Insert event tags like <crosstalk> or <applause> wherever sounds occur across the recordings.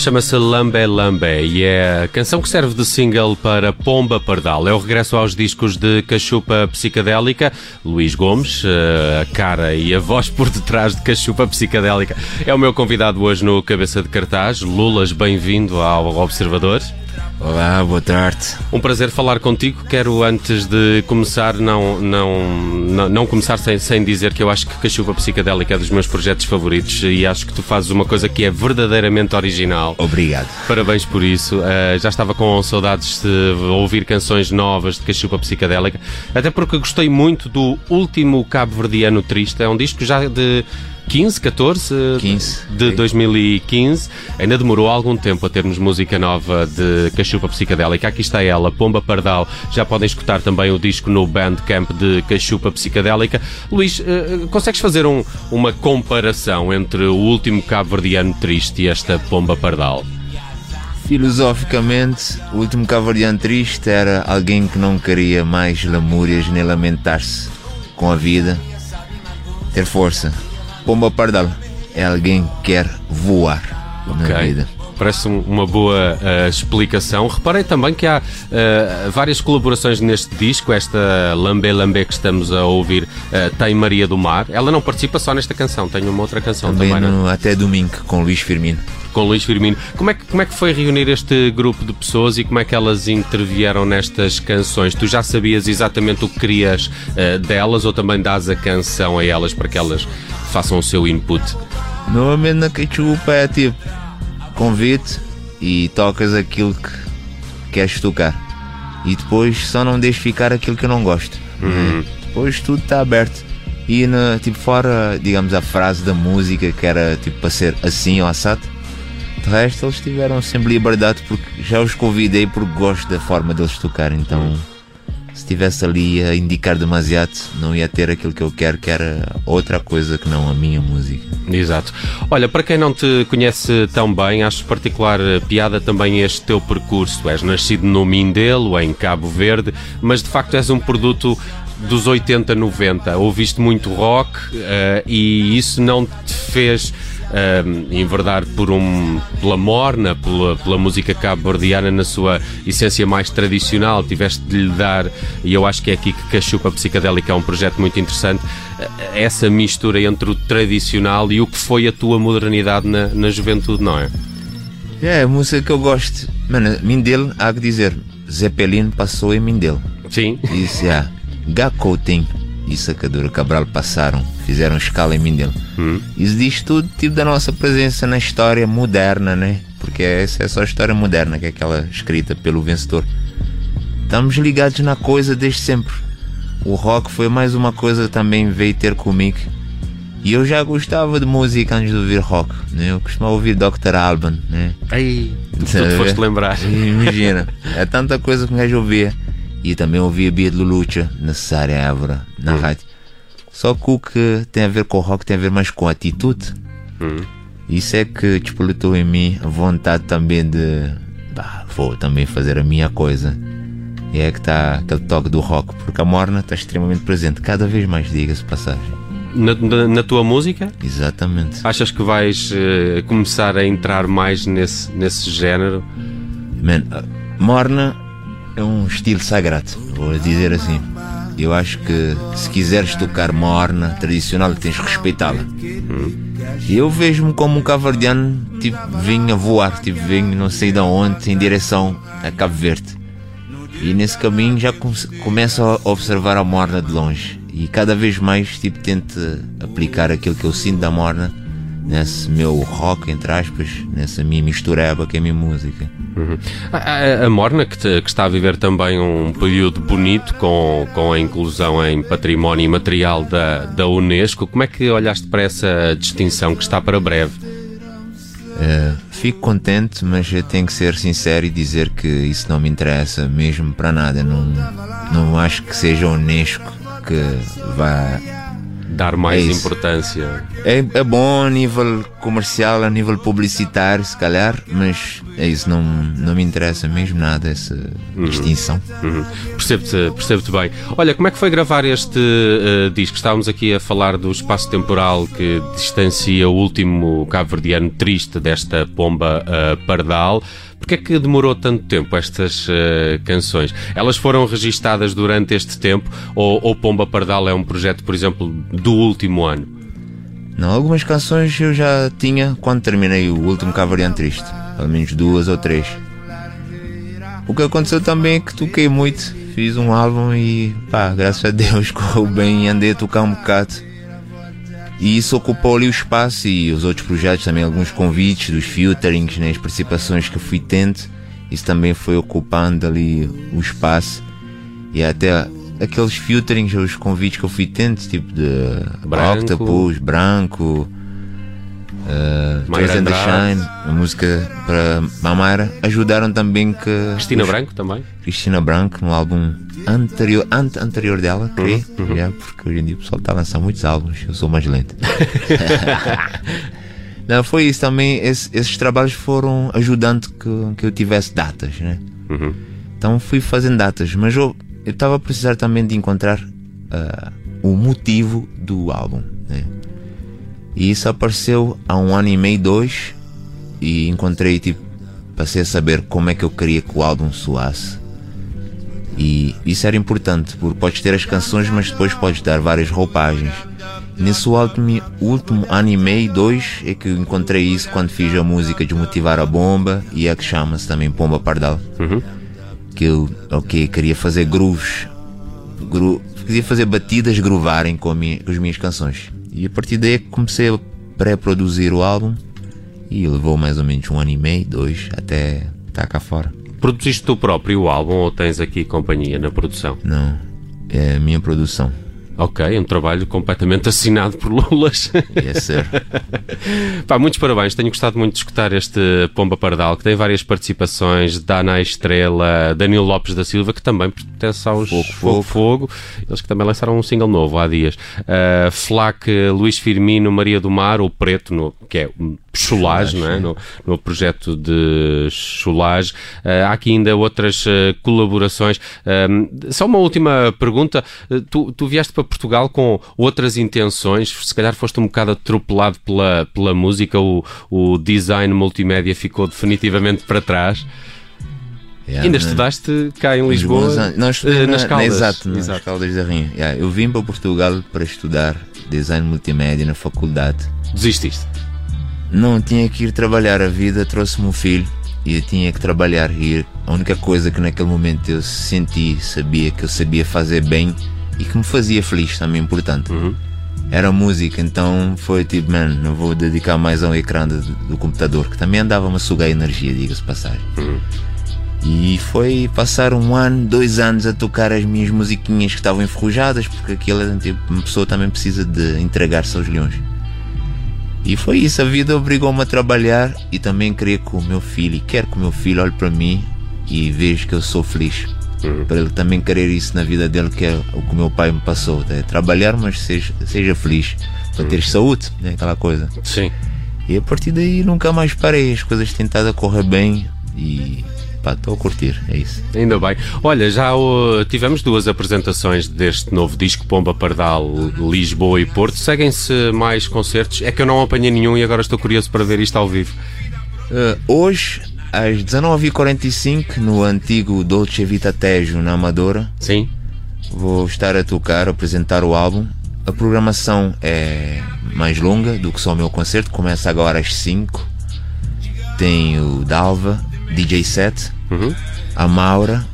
Chama-se Lambe Lambe e é a canção que serve de single para Pomba Pardal. É o regresso aos discos de Cachupa Psicadélica. Luís Gomes, eh, a cara e a voz por detrás de Cachupa Psicadélica, é o meu convidado hoje no Cabeça de Cartaz. Lulas, bem-vindo ao Observador. Olá, boa tarde. Um prazer falar contigo. Quero, antes de começar, não, não, não, não começar sem, sem dizer que eu acho que Cachuva Psicadélica é dos meus projetos favoritos e acho que tu fazes uma coisa que é verdadeiramente original. Obrigado. Parabéns por isso. Uh, já estava com saudades de ouvir canções novas de Cachupa Psicadélica, até porque gostei muito do último Cabo Verdeano Triste. É um disco já de 15, 14 15, de 2015. Ainda demorou algum tempo a termos música nova de Cachupa Psicadélica. Aqui está ela, Pomba Pardal. Já podem escutar também o disco no Bandcamp de Cachupa Psicadélica. Luís, uh, consegues fazer um, uma comparação entre o último Cabo Verdeano triste e esta Pomba Pardal? Filosoficamente, o último Cabo Verdeano triste era alguém que não queria mais lamúrias nem lamentar-se com a vida, ter força Pomba Pardal é alguém que quer voar okay. na vida. Parece uma boa uh, explicação. Reparei também que há uh, várias colaborações neste disco. Esta Lambé Lambé que estamos a ouvir uh, tem Maria do Mar. Ela não participa só nesta canção, tem uma outra canção também. também no, Até Domingo, com Luís Firmino com Luís Firmino. Como é, que, como é que foi reunir este grupo de pessoas e como é que elas intervieram nestas canções? Tu já sabias exatamente o que querias delas ou também dás a canção a elas para que elas façam o seu input? Normalmente na Ketchup é tipo convite e tocas aquilo que queres tocar. E depois só não deixes ficar aquilo que eu não gosto. Uhum. Depois tudo está aberto. E na, tipo, fora, digamos, a frase da música que era tipo para ser assim ou assado, de resto eles tiveram sempre liberdade porque já os convidei porque gosto da forma deles tocar. Então. Uhum se estivesse ali a indicar demasiado, não ia ter aquilo que eu quero, que era outra coisa que não a minha música. Exato. Olha, para quem não te conhece tão bem, acho particular piada também este teu percurso. És nascido no Mindelo, em Cabo Verde, mas de facto és um produto dos 80, 90. Ouviste muito rock uh, e isso não te fez uh, enverdar por um, pela morna, pela, pela música cabo-verdiana na sua essência mais tradicional. Tiveste de lhe dar, e eu acho que é aqui que Cachupa Psicadélica é um projeto muito interessante, eh, essa mistura entre o tradicional e o que foi a tua modernidade na, na juventude, não é? É, a música que eu gosto. Mano, Mindelo, há que dizer, Zeppelin passou em Mindelo. Sim. Isso, é. Gacotin e Sacadura Cabral passaram, fizeram escala em Mindelo. Hum. Isso diz tudo tipo da nossa presença na história moderna, né? Porque essa é só a história moderna, que é aquela escrita pelo vencedor. Estamos ligados na coisa desde sempre. O rock foi mais uma coisa que também veio ter comigo. E eu já gostava de música antes de ouvir rock. Né? Eu costumava ouvir Dr. Alban. Né? Aí, tu, tu foste lembrar. Imagina, é tanta coisa que um gajo ouvia. E também ouvia Bia de Lulucha, necessária Évora, na hum. rádio. Só que o que tem a ver com o rock tem a ver mais com a atitude. Hum. Isso é que despoletou em mim a vontade também de. Bah, vou também fazer a minha coisa. E é que está aquele toque do rock, porque a morna está extremamente presente, cada vez mais, diga-se passagem. Na, na, na, tua música? Exatamente. Achas que vais uh, começar a entrar mais nesse, nesse género? Man, morna é um estilo sagrado, vou dizer assim. Eu acho que se quiseres tocar morna tradicional, tens que respeitá-la. Hum. Eu vejo-me como um cavardiano, tipo, vim a voar, tipo, venho não sei de onde, em direção a Cabo Verde. E nesse caminho já começo a observar a morna de longe. E cada vez mais, tipo, tento aplicar aquilo que eu sinto da morna nesse meu rock, entre aspas, nessa minha mistureba que é a minha música. Uhum. A, a, a, Morna, que, te, que, está a viver também um período bonito com, com a inclusão em património imaterial da, da Unesco, como é que olhaste para essa distinção que está para breve? Uh, fico contente, mas tenho que ser sincero e dizer que isso não me interessa mesmo para nada. Não, não acho que seja a Unesco que vai dar mais é importância. É, é bom a nível comercial, a nível publicitário, se calhar, mas é isso, não, não me interessa mesmo nada essa uhum. distinção. Uhum. Percebo-te percebo bem. Olha, como é que foi gravar este uh, disco? Estávamos aqui a falar do espaço temporal que distancia o último cabo-verdiano triste desta pomba uh, pardal. Porquê é que demorou tanto tempo estas uh, canções? Elas foram registadas durante este tempo ou, ou Pomba Pardal é um projeto, por exemplo, do último ano? Não, algumas canções eu já tinha quando terminei o último Cavarian Triste. Pelo menos duas ou três. O que aconteceu também é que toquei muito. Fiz um álbum e pá, graças a Deus <laughs> correu bem e andei a tocar um bocado. E isso ocupou ali o espaço e os outros projetos também, alguns convites dos filterings, né, as participações que eu fui tendo, isso também foi ocupando ali o espaço. E até aqueles filterings, os convites que eu fui tendo, tipo de branco. Octopus, branco, uh, and the Shine, a música para Mamara, ajudaram também que. Cristina os, Branco também? Cristina Branco, no álbum anterior, ante anterior dela, uhum, creio, uhum. Yeah, porque hoje em dia o pessoal está a lançar muitos álbuns, eu sou mais lento. <laughs> <laughs> Não, foi isso também, esse, esses trabalhos foram ajudando que, que eu tivesse datas, né? Uhum. Então fui fazendo datas, mas eu estava a precisar também de encontrar uh, o motivo do álbum, né? E isso apareceu há um ano e meio, dois, e encontrei, tipo, passei a saber como é que eu queria que o álbum soasse. E isso era importante, porque podes ter as canções, mas depois podes dar várias roupagens. Nesse último, último ano e meio, dois, é que eu encontrei isso quando fiz a música Desmotivar a Bomba e a que chama-se também Pomba Pardal. Uhum. Que eu, ok, queria fazer grooves, gro queria fazer batidas groovarem com, minha, com as minhas canções. E a partir daí é que comecei a pré-produzir o álbum e levou mais ou menos um ano e meio, dois, até estar cá fora. Produziste tu próprio o álbum ou tens aqui companhia na produção? Não, é a minha produção. Ok, um trabalho completamente assinado por Lulas. Yes, sir. Pá, muitos parabéns, tenho gostado muito de escutar este Pomba Pardal, que tem várias participações, Dana Estrela, Danilo Lopes da Silva, que também pertence aos Fogo Fogo, Fogo eles que também lançaram um single novo há dias. Uh, Flac, Luís Firmino, Maria do Mar, o Preto, no, que é Chulage, não é? no, no projeto de Chulage. Uh, há aqui ainda outras uh, colaborações. só uma última pergunta. tu, tu vieste para Portugal com outras intenções, se calhar foste um bocado atropelado pela, pela música, o, o design multimédia ficou definitivamente para trás. Yeah, Ainda estudaste cá em Lisboa? Lisboa nós uh, nas Caldas. Na, exato, nas exato. Caldas da Rainha. Yeah, eu vim para Portugal para estudar design multimédia na faculdade. Desististe? Não, tinha que ir trabalhar. A vida trouxe-me um filho e eu tinha que trabalhar. E a única coisa que naquele momento eu senti, sabia que eu sabia fazer bem e que me fazia feliz também, importante. Uhum. Era música, então foi tipo, mano, não vou dedicar mais ao ecrã do, do computador, que também andava-me a sugar energia, diga-se passagem. Uhum. E foi passar um ano, dois anos a tocar as minhas musiquinhas que estavam enferrujadas, porque aquilo, tipo, uma pessoa também precisa de entregar-se aos leões. E foi isso, a vida obrigou-me a trabalhar e também queria que o meu filho, e quero que o meu filho olhe para mim e veja que eu sou feliz. Uhum. Para ele também querer isso na vida dele, que é o que meu pai me passou. É trabalhar, mas seja, seja feliz. Para ter uhum. saúde, né? aquela coisa. Sim. E a partir daí nunca mais parei. As coisas tentaram correr bem e pá, estou a curtir, é isso. Ainda bem. Olha, já uh, tivemos duas apresentações deste novo disco Pomba Pardal, Lisboa e Porto. Seguem-se mais concertos? É que eu não apanhei nenhum e agora estou curioso para ver isto ao vivo. Uh, hoje às 19h45 no antigo Dolce Vita Tejo, na Amadora. Sim. Vou estar a tocar, apresentar o álbum. A programação é mais longa do que só o meu concerto, começa agora às 5. Tem o Dalva, DJ set, uhum. a Maura,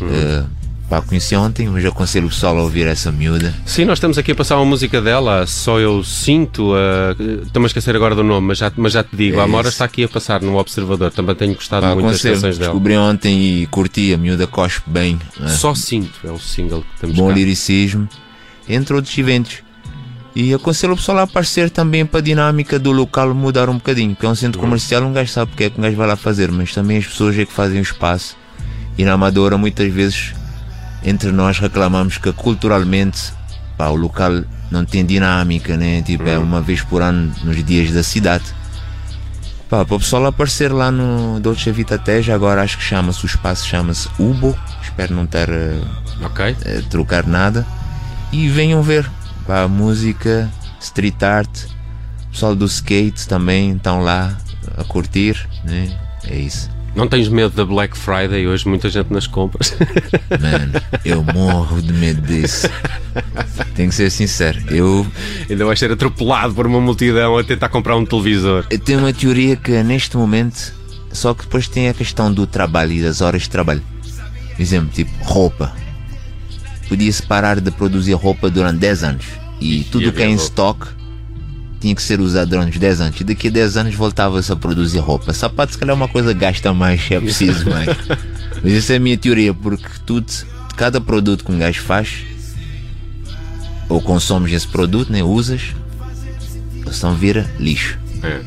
uhum. uh, Pá, conheci ontem, mas eu aconselho o pessoal a ouvir essa miúda. Sim, nós estamos aqui a passar uma música dela, Só Eu Sinto. Uh, Estou-me a esquecer agora do nome, mas já, mas já te digo, é a Amora está aqui a passar no Observador. Também tenho gostado Pá, muito das canções dela. Descobri ontem e curti, a miúda cospe bem. Né? Só Sinto é o single que temos Bom cá. liricismo, entre outros eventos. E aconselho o pessoal a aparecer também para a dinâmica do local mudar um bocadinho, porque é um centro comercial, um gajo sabe o que é que um gajo vai lá fazer, mas também as pessoas é que fazem o espaço. E na Amadora muitas vezes entre nós reclamamos que culturalmente pá, o local não tem dinâmica, né? Tipo, é uma vez por ano nos dias da cidade. Pá, para o pessoal aparecer lá no Dolce Vita Teja, agora acho que chama-se, o espaço chama-se Ubo, espero não ter uh, Ok. eh, trocar nada. E venham ver, pá, música, street art, o pessoal do skate também estão lá a curtir, né? É isso. Não tens medo da Black Friday hoje? Muita gente nas compras. <laughs> Mano, eu morro de medo disso. Tenho que ser sincero. Eu, Ainda vais ser atropelado por uma multidão a tentar comprar um televisor. eu tenho uma teoria que neste momento, só que depois tem a questão do trabalho e das horas de trabalho. Por exemplo, tipo roupa. Podia-se parar de produzir roupa durante 10 anos. E tudo havia que é em roupa. stock tinha que ser usado durante 10 anos. E daqui a 10 anos voltava-se a produzir roupa. Sapato, se calhar, é uma coisa que gasta mais, é preciso mais. <laughs> Mas essa é a minha teoria, porque tudo, cada produto que um gajo faz, ou consomes esse produto, né, usas, então vira lixo. É.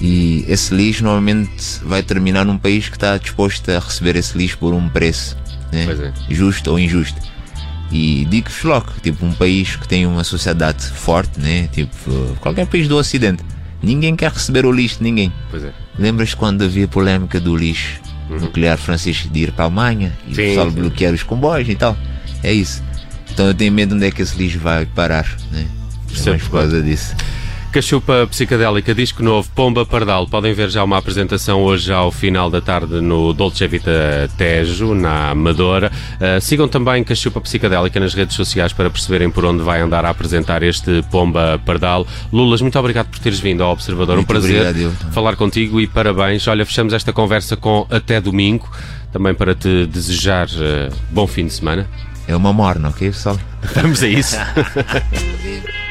E esse lixo normalmente vai terminar num país que está disposto a receber esse lixo por um preço né? É. justo ou injusto. E digo-vos logo, tipo, um país que tem uma sociedade forte, né? tipo, qualquer país do Ocidente, ninguém quer receber o lixo de ninguém. Pois é. Lembras quando havia polêmica do lixo nuclear francês de ir para a Alemanha e Uhum. Sim, o pessoal sim. bloquear os comboios e tal? É isso. Então eu tenho medo onde é que esse lixo vai parar, né? É mais por causa disso. Cachupa Psicadélica, disco novo, Pomba Pardal. Podem ver já uma apresentação hoje ao final da tarde no Dolce Vita Tejo, na Amadora. Uh, sigam também Cachupa Psicadélica nas redes sociais para perceberem por onde vai andar a apresentar este Pomba Pardal. Lulas, muito obrigado por teres vindo ao Observador. Muito um prazer obrigado, falar contigo e parabéns. Olha, fechamos esta conversa com até domingo, também para te desejar uh, bom fim de semana. É uma morna, ok, pessoal? Vamos a isso. <laughs>